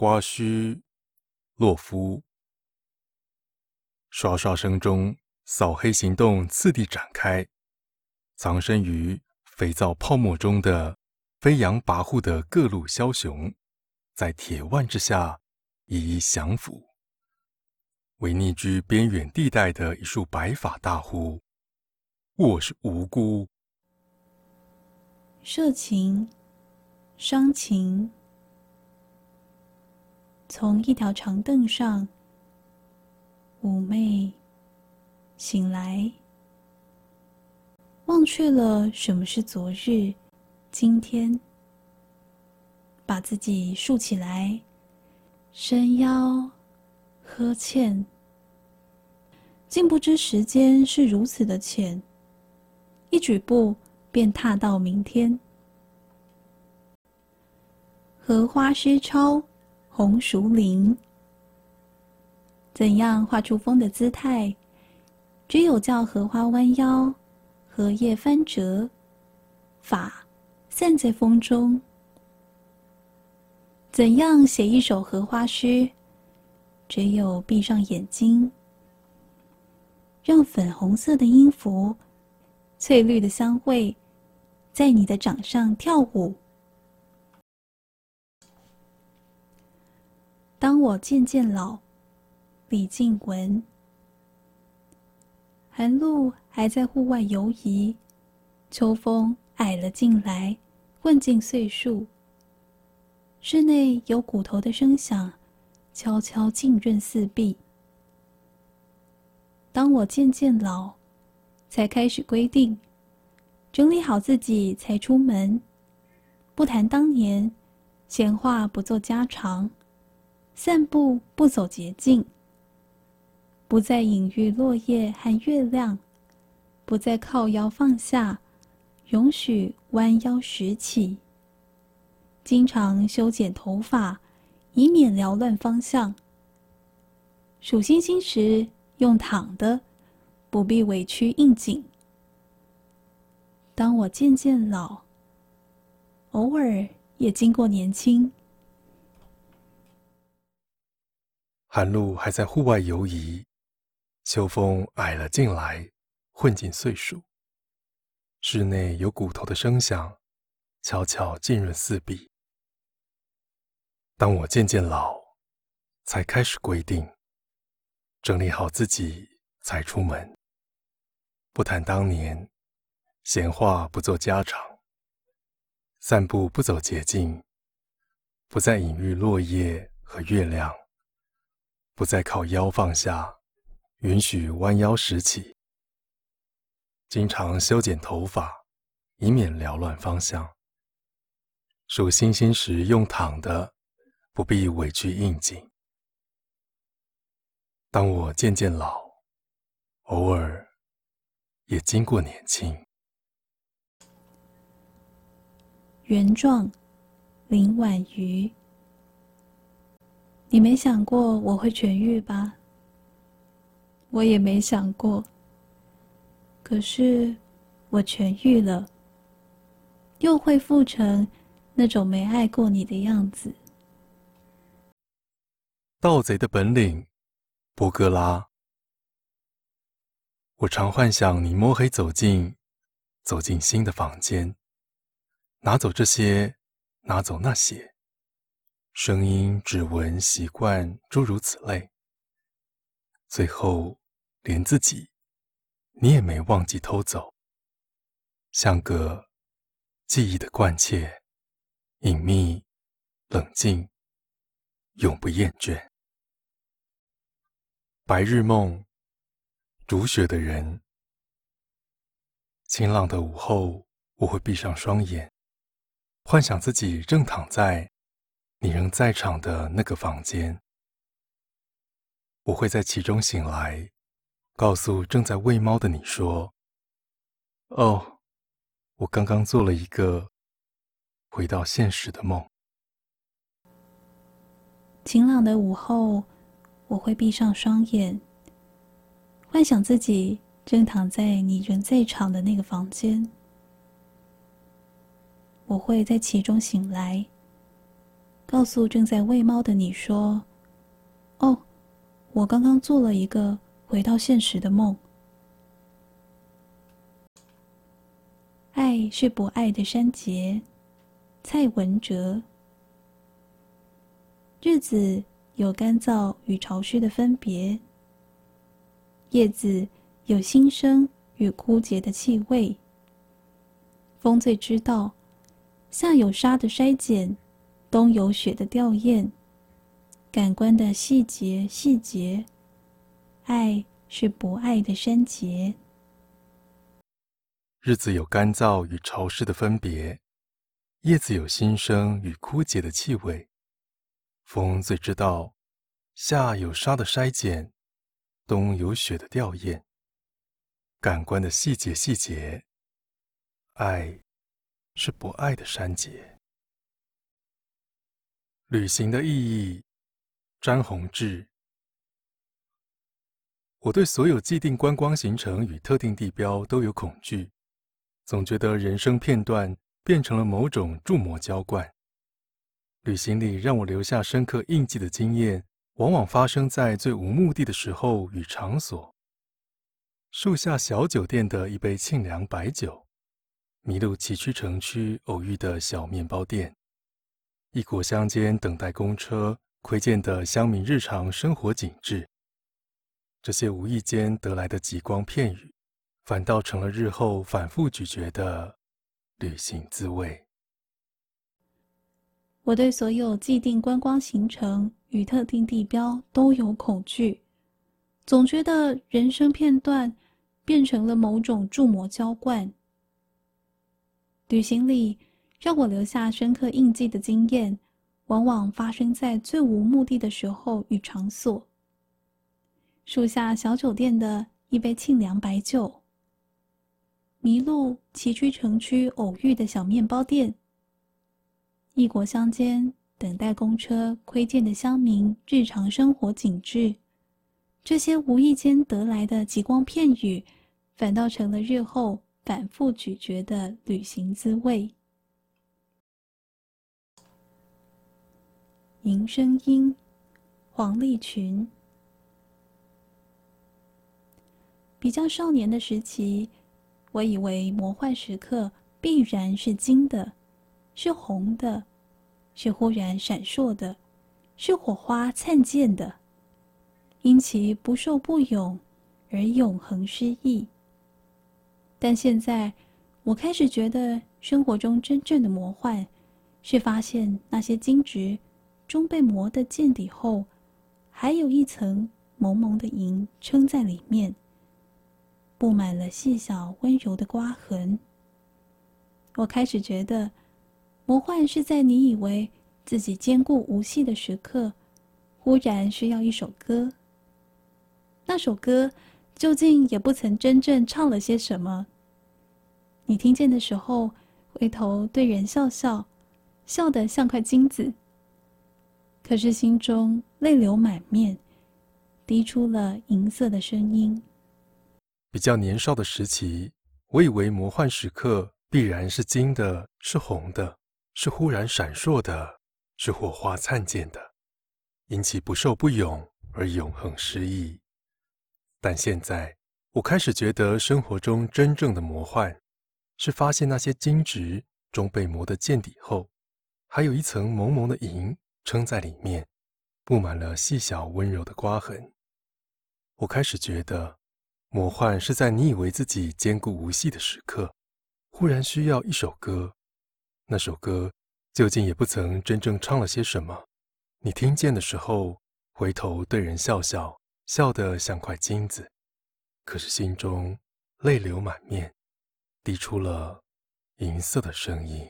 刮须、洛夫。刷刷声中，扫黑行动次第展开。藏身于肥皂泡沫中的飞扬跋扈的各路枭雄，在铁腕之下一一降服。为匿居边远地带的一束白发大呼：“我是无辜。”色情、伤情，从一条长凳上。妩媚醒来，忘却了什么是昨日、今天，把自己竖起来，伸腰呵欠，竟不知时间是如此的浅，一举步便踏到明天。荷花诗抄，红熟林。怎样画出风的姿态？只有叫荷花弯腰，荷叶翻折，法散在风中。怎样写一首荷花诗？只有闭上眼睛，让粉红色的音符、翠绿的香味，在你的掌上跳舞。当我渐渐老。李静文，寒露还在户外游移，秋风矮了进来，混进岁数。室内有骨头的声响，悄悄浸润四壁。当我渐渐老，才开始规定，整理好自己才出门，不谈当年，闲话不做家常，散步不走捷径。不再隐喻落叶和月亮，不再靠腰放下，容许弯腰拾起。经常修剪头发，以免缭乱方向。数星星时用躺的，不必委屈应景。当我渐渐老，偶尔也经过年轻。寒露还在户外游移。秋风矮了进来，混进岁数。室内有骨头的声响，悄悄浸润四壁。当我渐渐老，才开始规定，整理好自己才出门。不谈当年，闲话不做家常。散步不走捷径，不再隐喻落叶和月亮，不再靠腰放下。允许弯腰拾起，经常修剪头发，以免缭乱方向。数星星时用躺的，不必委屈应景。当我渐渐老，偶尔也经过年轻。原状，林婉瑜。你没想过我会痊愈吧？我也没想过，可是我痊愈了，又恢复成那种没爱过你的样子。盗贼的本领，博格拉。我常幻想你摸黑走进，走进新的房间，拿走这些，拿走那些，声音、指纹、习惯，诸如此类，最后。连自己，你也没忘记偷走，像个记忆的惯切，隐秘、冷静，永不厌倦。白日梦，煮雪的人，晴朗的午后，我会闭上双眼，幻想自己正躺在你仍在场的那个房间，我会在其中醒来。告诉正在喂猫的你说：“哦，我刚刚做了一个回到现实的梦。晴朗的午后，我会闭上双眼，幻想自己正躺在你人在场的那个房间。我会在其中醒来，告诉正在喂猫的你说：“哦，我刚刚做了一个回到现实的梦。爱是不爱的删节。”蔡文哲。日子有干燥与潮湿的分别，叶子有新生与枯竭的气味。风最知道，夏有沙的筛减，冬有雪的吊唁。感官的细节，细节，爱是不爱的删节。日子有干燥与潮湿的分别，叶子有新生与枯竭的气味。风最知道，夏有沙的筛减，冬有雪的吊唁。感官的细节，细节，爱是不爱的删节。旅行的意义，詹宏志。我对所有既定观光行程与特定地标都有恐惧，总觉得人生片段变成了某种注模浇灌。旅行里让我留下深刻印记的经验，往往发生在最无目的的时候与场所。树下小酒店的一杯沁凉白酒，迷路崎岖城区偶遇的小面包店，异国乡间等待公车，窥见的乡民日常生活景致。这些无意间得来的极光片语，反倒成了日后反复咀嚼的旅行滋味。我对所有既定观光行程与特定地标都有恐惧，总觉得人生片段变成了某种铸模浇灌。旅行里让我留下深刻印记的经验，往往发生在最无目的的时候与场所。树下小酒店的一杯沁凉白酒，迷路崎岖城区偶遇的小面包店。异国乡间等待公车窥见的乡民日常生活景致，这些无意间得来的极光片语，反倒成了日后反复咀嚼的旅行滋味。林声音，黄立群。比较少年的时期，我以为魔幻时刻必然是金的。是红的，是忽然闪烁的，是火花灿贱的，因其不受不永而永恒失意。但现在，我开始觉得生活中真正的魔幻，是发现那些金值终被磨得见底后，还有一层蒙蒙的银撑在里面，布满了细小温柔的刮痕。我开始觉得。魔幻是在你以为自己坚固无隙的时刻，忽然需要一首歌。那首歌究竟也不曾真正唱了些什么。你听见的时候，回头对人笑笑，笑得像块金子。可是心中泪流满面，滴出了银色的声音。比较年少的时期，我以为魔幻时刻必然是金的，是红的。是忽然闪烁的，是火花灿贱的，因其不受不永而永恒失意。但现在，我开始觉得生活中真正的魔幻，是发现那些金值终被磨得见底后，还有一层蒙蒙的银撑在里面，布满了细小温柔的刮痕。我开始觉得，魔幻是在你以为自己坚固无隙的时刻，忽然需要一首歌。那首歌究竟也不曾真正唱了些什么，你听见的时候，回头对人笑笑，笑得像块金子，可是心中泪流满面，滴出了银色的声音。